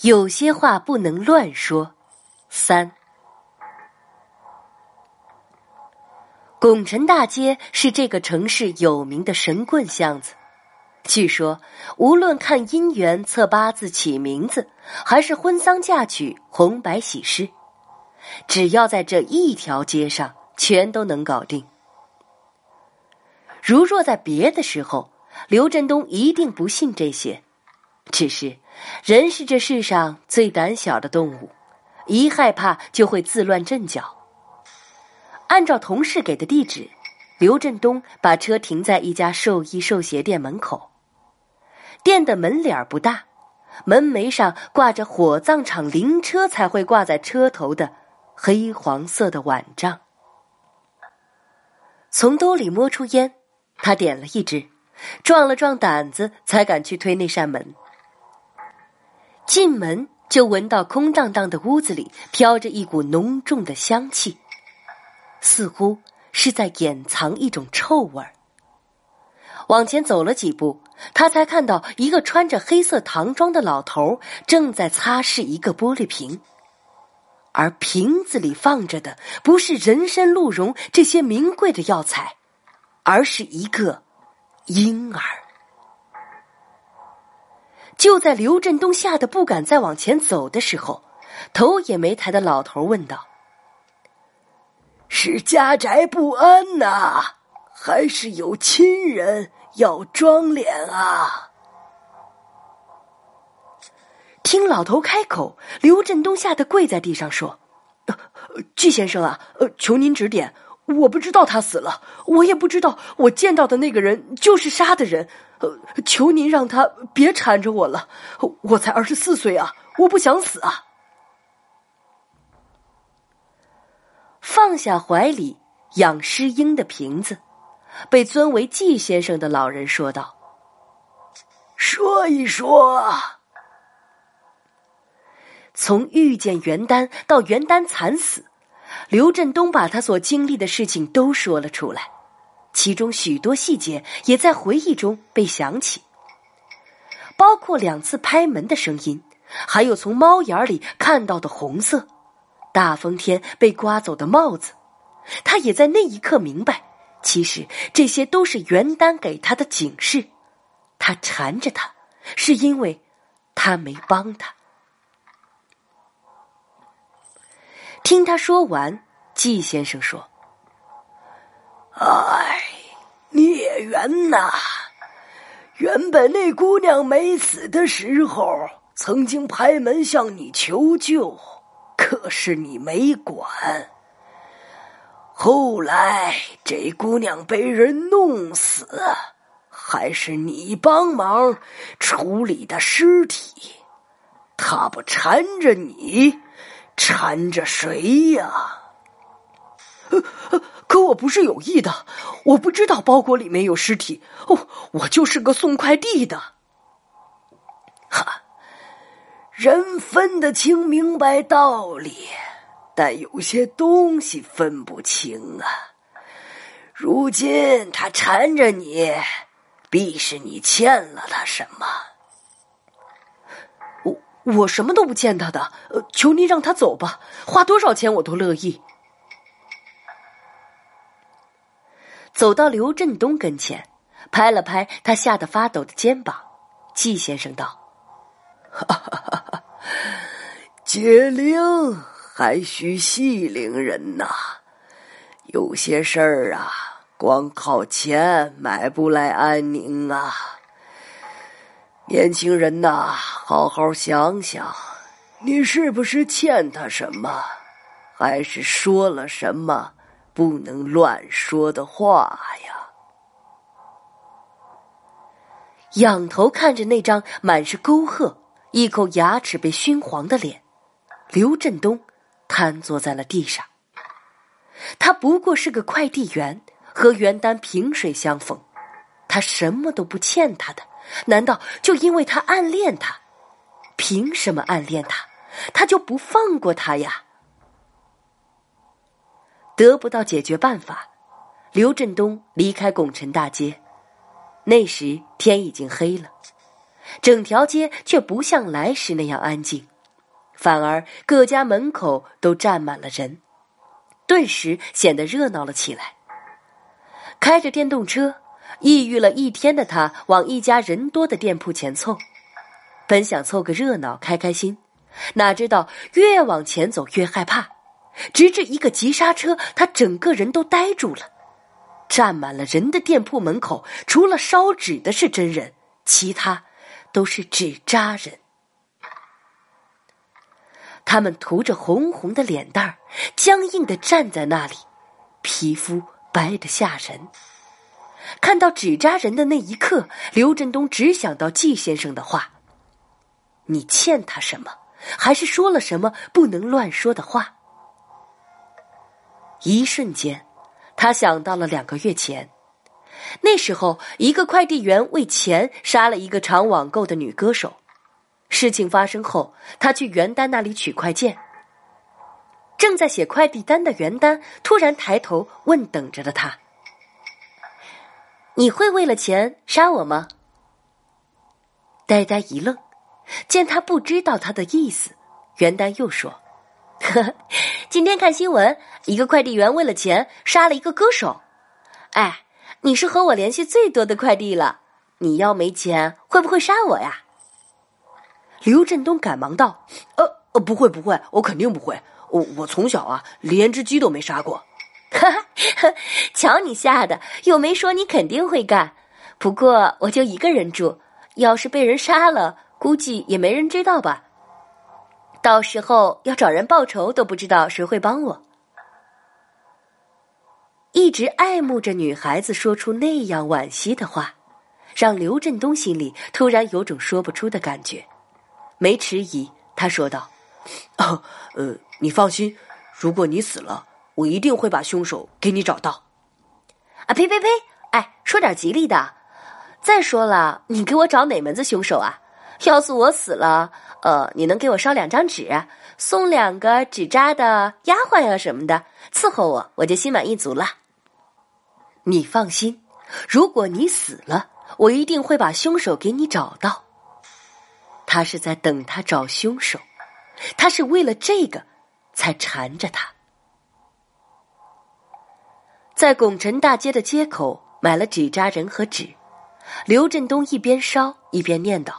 有些话不能乱说。三，拱辰大街是这个城市有名的神棍巷子。据说，无论看姻缘、测八字、起名字，还是婚丧嫁娶、红白喜事，只要在这一条街上，全都能搞定。如若在别的时候，刘振东一定不信这些。只是，人是这世上最胆小的动物，一害怕就会自乱阵脚。按照同事给的地址，刘振东把车停在一家寿衣寿鞋店门口。店的门脸不大，门楣上挂着火葬场灵车才会挂在车头的黑黄色的碗帐。从兜里摸出烟，他点了一支，壮了壮胆子，才敢去推那扇门。进门就闻到空荡荡的屋子里飘着一股浓重的香气，似乎是在掩藏一种臭味儿。往前走了几步，他才看到一个穿着黑色唐装的老头正在擦拭一个玻璃瓶，而瓶子里放着的不是人参、鹿茸这些名贵的药材，而是一个婴儿。就在刘振东吓得不敢再往前走的时候，头也没抬的老头问道：“是家宅不安呐，还是有亲人要装殓啊？”听老头开口，刘振东吓得跪在地上说：“季先生啊，呃，求您指点。”我不知道他死了，我也不知道我见到的那个人就是杀的人。求您让他别缠着我了，我才二十四岁啊，我不想死啊！放下怀里养尸婴的瓶子，被尊为季先生的老人说道：“说一说，从遇见袁丹到袁丹惨死。”刘振东把他所经历的事情都说了出来，其中许多细节也在回忆中被想起，包括两次拍门的声音，还有从猫眼里看到的红色，大风天被刮走的帽子。他也在那一刻明白，其实这些都是袁丹给他的警示，他缠着他，是因为他没帮他。听他说完，季先生说：“哎，孽缘呐！原本那姑娘没死的时候，曾经拍门向你求救，可是你没管。后来这姑娘被人弄死，还是你帮忙处理的尸体，她不缠着你。”缠着谁呀？可我不是有意的，我不知道包裹里面有尸体。哦，我就是个送快递的。哈，人分得清明白道理，但有些东西分不清啊。如今他缠着你，必是你欠了他什么。我我什么都不欠他的，呃，求您让他走吧，花多少钱我都乐意。走到刘振东跟前，拍了拍他吓得发抖的肩膀，季先生道：“哈哈哈哈解铃还需系铃人呐，有些事儿啊，光靠钱买不来安宁啊。”年轻人呐，好好想想，你是不是欠他什么，还是说了什么不能乱说的话呀？仰头看着那张满是沟壑、一口牙齿被熏黄的脸，刘振东瘫坐在了地上。他不过是个快递员，和袁丹萍水相逢，他什么都不欠他的。难道就因为他暗恋他？凭什么暗恋他？他就不放过他呀？得不到解决办法，刘振东离开拱辰大街。那时天已经黑了，整条街却不像来时那样安静，反而各家门口都站满了人，顿时显得热闹了起来。开着电动车，抑郁了一天的他往一家人多的店铺前凑，本想凑个热闹开开心，哪知道越往前走越害怕，直至一个急刹车，他整个人都呆住了。站满了人的店铺门口，除了烧纸的是真人，其他都是纸扎人。他们涂着红红的脸蛋儿，僵硬的站在那里，皮肤白的吓人。看到纸扎人的那一刻，刘振东只想到季先生的话：“你欠他什么？还是说了什么不能乱说的话？”一瞬间。他想到了两个月前，那时候一个快递员为钱杀了一个常网购的女歌手。事情发生后，他去袁丹那里取快件。正在写快递单的袁丹突然抬头问等着的他：“你会为了钱杀我吗？”呆呆一愣，见他不知道他的意思，袁丹又说。呵，今天看新闻，一个快递员为了钱杀了一个歌手。哎，你是和我联系最多的快递了，你要没钱会不会杀我呀？刘振东赶忙道：“呃呃，不会不会，我肯定不会。我我从小啊，连只鸡都没杀过。哈哈，瞧你吓的，又没说你肯定会干。不过我就一个人住，要是被人杀了，估计也没人知道吧。”到时候要找人报仇，都不知道谁会帮我。一直爱慕着女孩子说出那样惋惜的话，让刘振东心里突然有种说不出的感觉。没迟疑，他说道：“哦，呃，你放心，如果你死了，我一定会把凶手给你找到。”啊呸呸呸！哎，说点吉利的。再说了，你给我找哪门子凶手啊？要是我死了。呃，你能给我烧两张纸，送两个纸扎的丫鬟呀什么的伺候我，我就心满意足了。你放心，如果你死了，我一定会把凶手给你找到。他是在等他找凶手，他是为了这个才缠着他。在拱辰大街的街口买了纸扎人和纸，刘振东一边烧一边念叨。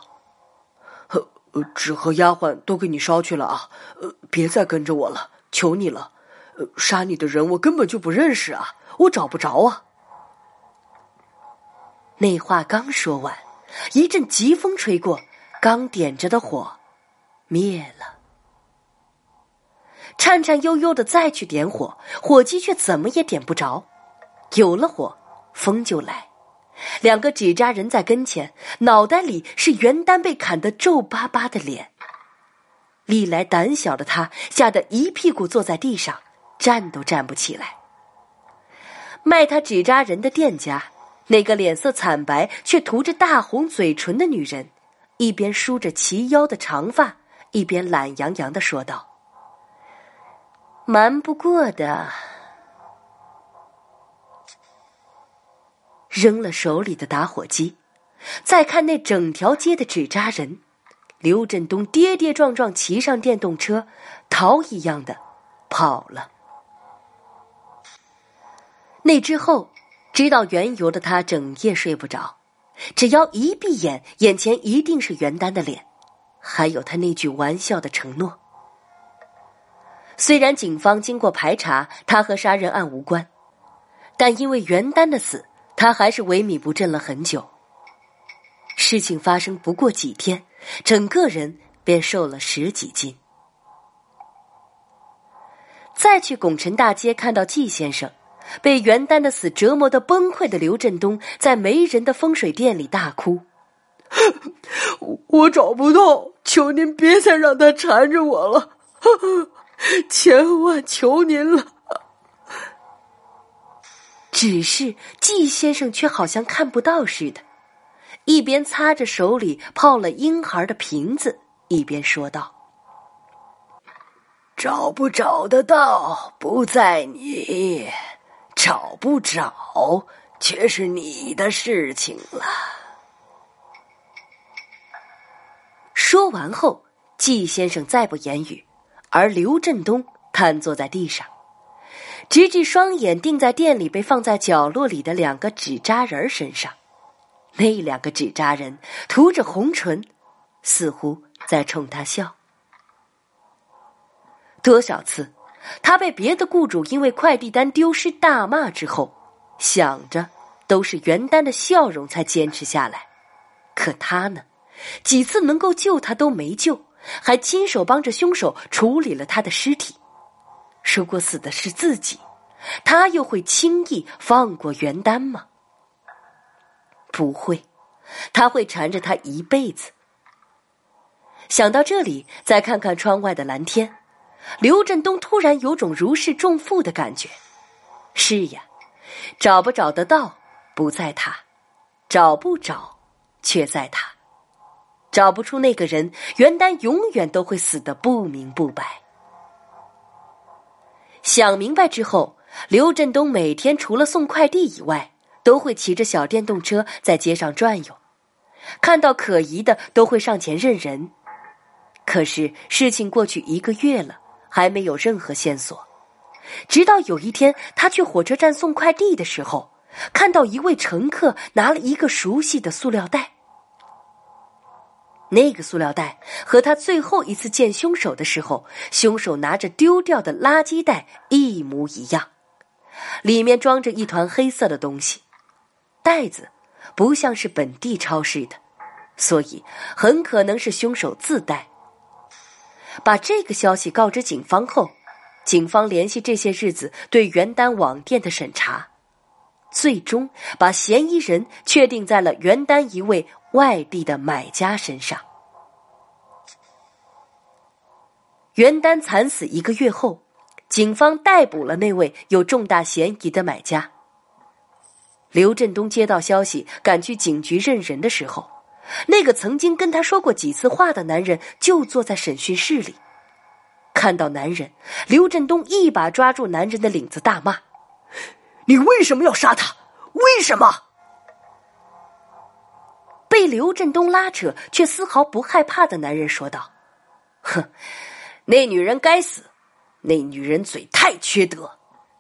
呃，纸和丫鬟都给你烧去了啊！呃，别再跟着我了，求你了。呃，杀你的人我根本就不认识啊，我找不着啊。那话刚说完，一阵疾风吹过，刚点着的火灭了。颤颤悠悠的再去点火，火机却怎么也点不着。有了火，风就来。两个纸扎人在跟前，脑袋里是袁丹被砍得皱巴巴的脸。历来胆小的他吓得一屁股坐在地上，站都站不起来。卖他纸扎人的店家，那个脸色惨白却涂着大红嘴唇的女人，一边梳着齐腰的长发，一边懒洋洋的说道：“瞒不过的。”扔了手里的打火机，再看那整条街的纸扎人，刘振东跌跌撞撞骑上电动车，逃一样的跑了。那之后，知道缘由的他整夜睡不着，只要一闭眼，眼前一定是袁丹的脸，还有他那句玩笑的承诺。虽然警方经过排查，他和杀人案无关，但因为袁丹的死。他还是萎靡不振了很久。事情发生不过几天，整个人便瘦了十几斤。再去拱辰大街，看到季先生被袁丹的死折磨的崩溃的刘振东，在没人的风水店里大哭：“我找不到，求您别再让他缠着我了，千万求您了。”只是季先生却好像看不到似的，一边擦着手里泡了婴孩的瓶子，一边说道：“找不找得到不在你，找不找却是你的事情了。”说完后，季先生再不言语，而刘振东瘫坐在地上，直至双眼定在店里被放在角落里的两个纸扎人身上。那两个纸扎人涂着红唇，似乎在冲他笑。多少次，他被别的雇主因为快递单丢失大骂之后，想着都是袁丹的笑容才坚持下来。可他呢，几次能够救他都没救，还亲手帮着凶手处理了他的尸体。如果死的是自己，他又会轻易放过袁丹吗？不会，他会缠着他一辈子。想到这里，再看看窗外的蓝天。刘振东突然有种如释重负的感觉。是呀，找不找得到不在他，找不找却在他。找不出那个人，袁丹永远都会死得不明不白。想明白之后，刘振东每天除了送快递以外，都会骑着小电动车在街上转悠，看到可疑的都会上前认人。可是事情过去一个月了。还没有任何线索，直到有一天，他去火车站送快递的时候，看到一位乘客拿了一个熟悉的塑料袋。那个塑料袋和他最后一次见凶手的时候，凶手拿着丢掉的垃圾袋一模一样，里面装着一团黑色的东西，袋子不像是本地超市的，所以很可能是凶手自带。把这个消息告知警方后，警方联系这些日子对原单网店的审查，最终把嫌疑人确定在了原单一位外地的买家身上。原单惨死一个月后，警方逮捕了那位有重大嫌疑的买家。刘振东接到消息，赶去警局认人的时候。那个曾经跟他说过几次话的男人就坐在审讯室里，看到男人，刘振东一把抓住男人的领子，大骂：“你为什么要杀他？为什么？”被刘振东拉扯却丝毫不害怕的男人说道：“哼，那女人该死，那女人嘴太缺德，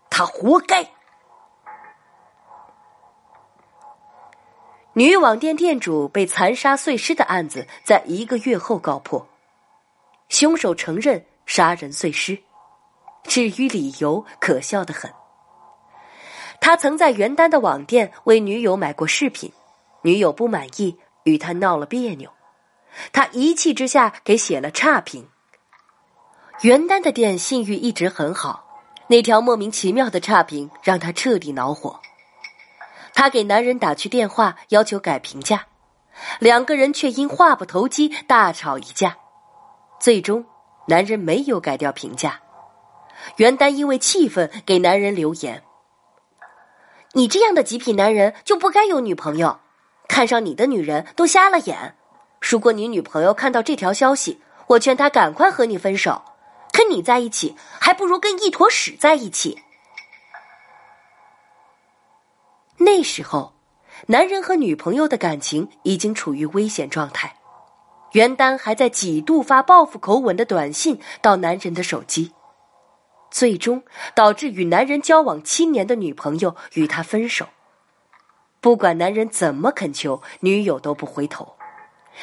她活该。”女网店店主被残杀碎尸的案子，在一个月后告破，凶手承认杀人碎尸，至于理由，可笑的很。他曾在原单的网店为女友买过饰品，女友不满意，与他闹了别扭，他一气之下给写了差评。原单的店信誉一直很好，那条莫名其妙的差评让他彻底恼火。他给男人打去电话，要求改评价，两个人却因话不投机大吵一架。最终，男人没有改掉评价。袁丹因为气愤，给男人留言：“你这样的极品男人就不该有女朋友，看上你的女人都瞎了眼。如果你女朋友看到这条消息，我劝她赶快和你分手。跟你在一起，还不如跟一坨屎在一起。”那时候，男人和女朋友的感情已经处于危险状态。袁丹还在几度发报复口吻的短信到男人的手机，最终导致与男人交往七年的女朋友与他分手。不管男人怎么恳求，女友都不回头，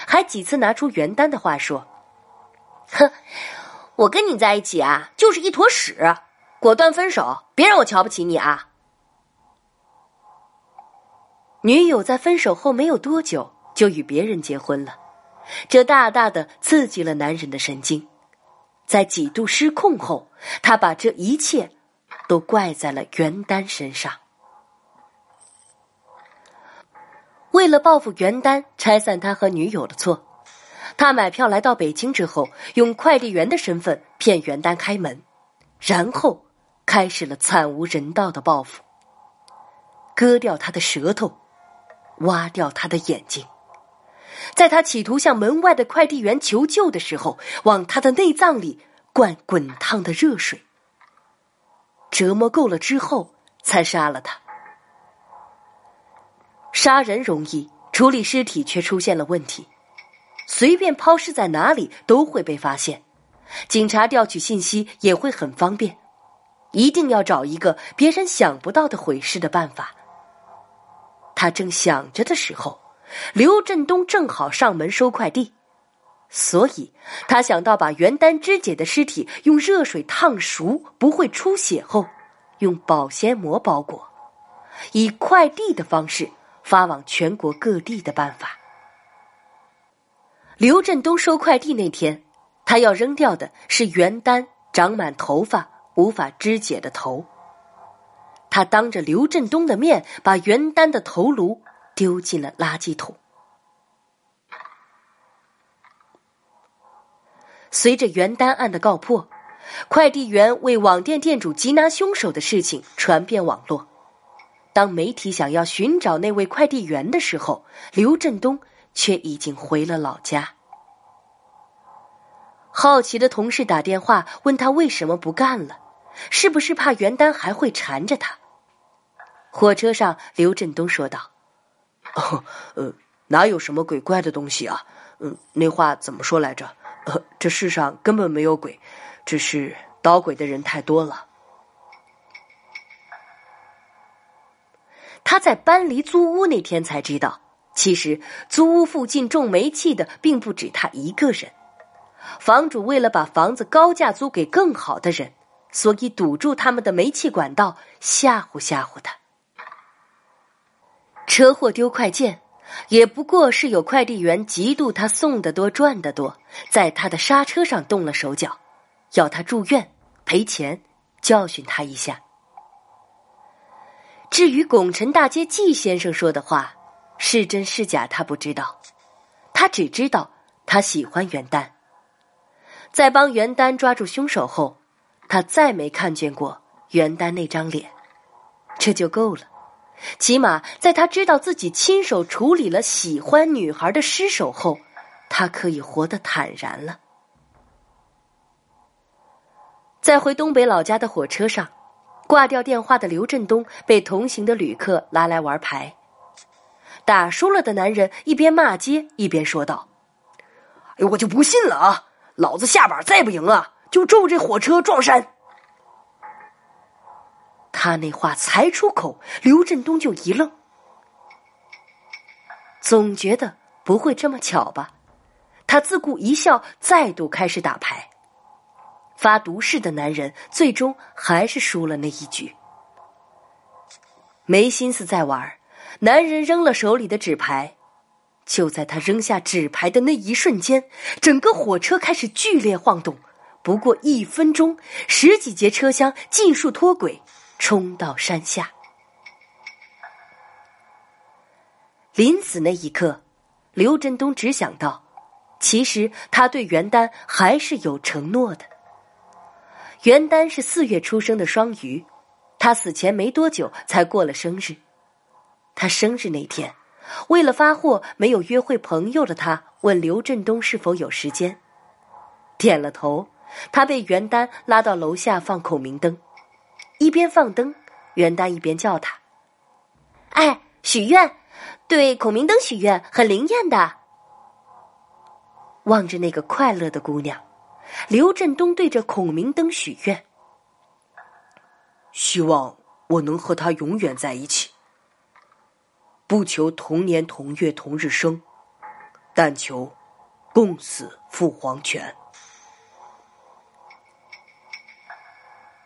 还几次拿出袁丹的话说：“哼，我跟你在一起啊，就是一坨屎，果断分手，别让我瞧不起你啊。”女友在分手后没有多久就与别人结婚了，这大大的刺激了男人的神经。在几度失控后，他把这一切都怪在了袁丹身上。为了报复袁丹，拆散他和女友的错，他买票来到北京之后，用快递员的身份骗袁丹开门，然后开始了惨无人道的报复，割掉他的舌头。挖掉他的眼睛，在他企图向门外的快递员求救的时候，往他的内脏里灌滚烫的热水。折磨够了之后，才杀了他。杀人容易，处理尸体却出现了问题。随便抛尸在哪里都会被发现，警察调取信息也会很方便。一定要找一个别人想不到的毁尸的办法。他正想着的时候，刘振东正好上门收快递，所以他想到把袁丹肢解的尸体用热水烫熟，不会出血后，用保鲜膜包裹，以快递的方式发往全国各地的办法。刘振东收快递那天，他要扔掉的是袁丹长满头发。无法肢解的头，他当着刘振东的面把袁丹的头颅丢进了垃圾桶。随着袁丹案的告破，快递员为网店店主缉拿凶手的事情传遍网络。当媒体想要寻找那位快递员的时候，刘振东却已经回了老家。好奇的同事打电话问他为什么不干了，是不是怕袁丹还会缠着他？火车上，刘振东说道：“哦，呃，哪有什么鬼怪的东西啊？嗯，那话怎么说来着？呃，这世上根本没有鬼，只是捣鬼的人太多了。”他在搬离租屋那天才知道，其实租屋附近种煤气的并不止他一个人。房主为了把房子高价租给更好的人，所以堵住他们的煤气管道，吓唬吓唬他。车祸丢快件，也不过是有快递员嫉妒他送的多赚的多，在他的刹车上动了手脚，要他住院赔钱，教训他一下。至于拱辰大街季先生说的话，是真是假，他不知道，他只知道他喜欢元旦。在帮袁丹抓住凶手后，他再没看见过袁丹那张脸，这就够了。起码在他知道自己亲手处理了喜欢女孩的尸首后，他可以活得坦然了。在回东北老家的火车上，挂掉电话的刘振东被同行的旅客拉来玩牌，打输了的男人一边骂街一边说道：“哎，我就不信了啊！”老子下把再不赢啊，就咒这火车撞山！他那话才出口，刘振东就一愣，总觉得不会这么巧吧？他自顾一笑，再度开始打牌。发毒誓的男人最终还是输了那一局，没心思再玩。男人扔了手里的纸牌。就在他扔下纸牌的那一瞬间，整个火车开始剧烈晃动。不过一分钟，十几节车厢尽数脱轨，冲到山下。临死那一刻，刘振东只想到，其实他对袁丹还是有承诺的。袁丹是四月出生的双鱼，他死前没多久才过了生日。他生日那天。为了发货，没有约会朋友的他问刘振东是否有时间，点了头。他被袁丹拉到楼下放孔明灯，一边放灯，袁丹一边叫他：“哎，许愿，对孔明灯许愿很灵验的。”望着那个快乐的姑娘，刘振东对着孔明灯许愿：“希望我能和她永远在一起。”不求同年同月同日生，但求共死赴黄泉。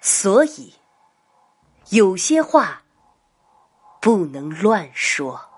所以，有些话不能乱说。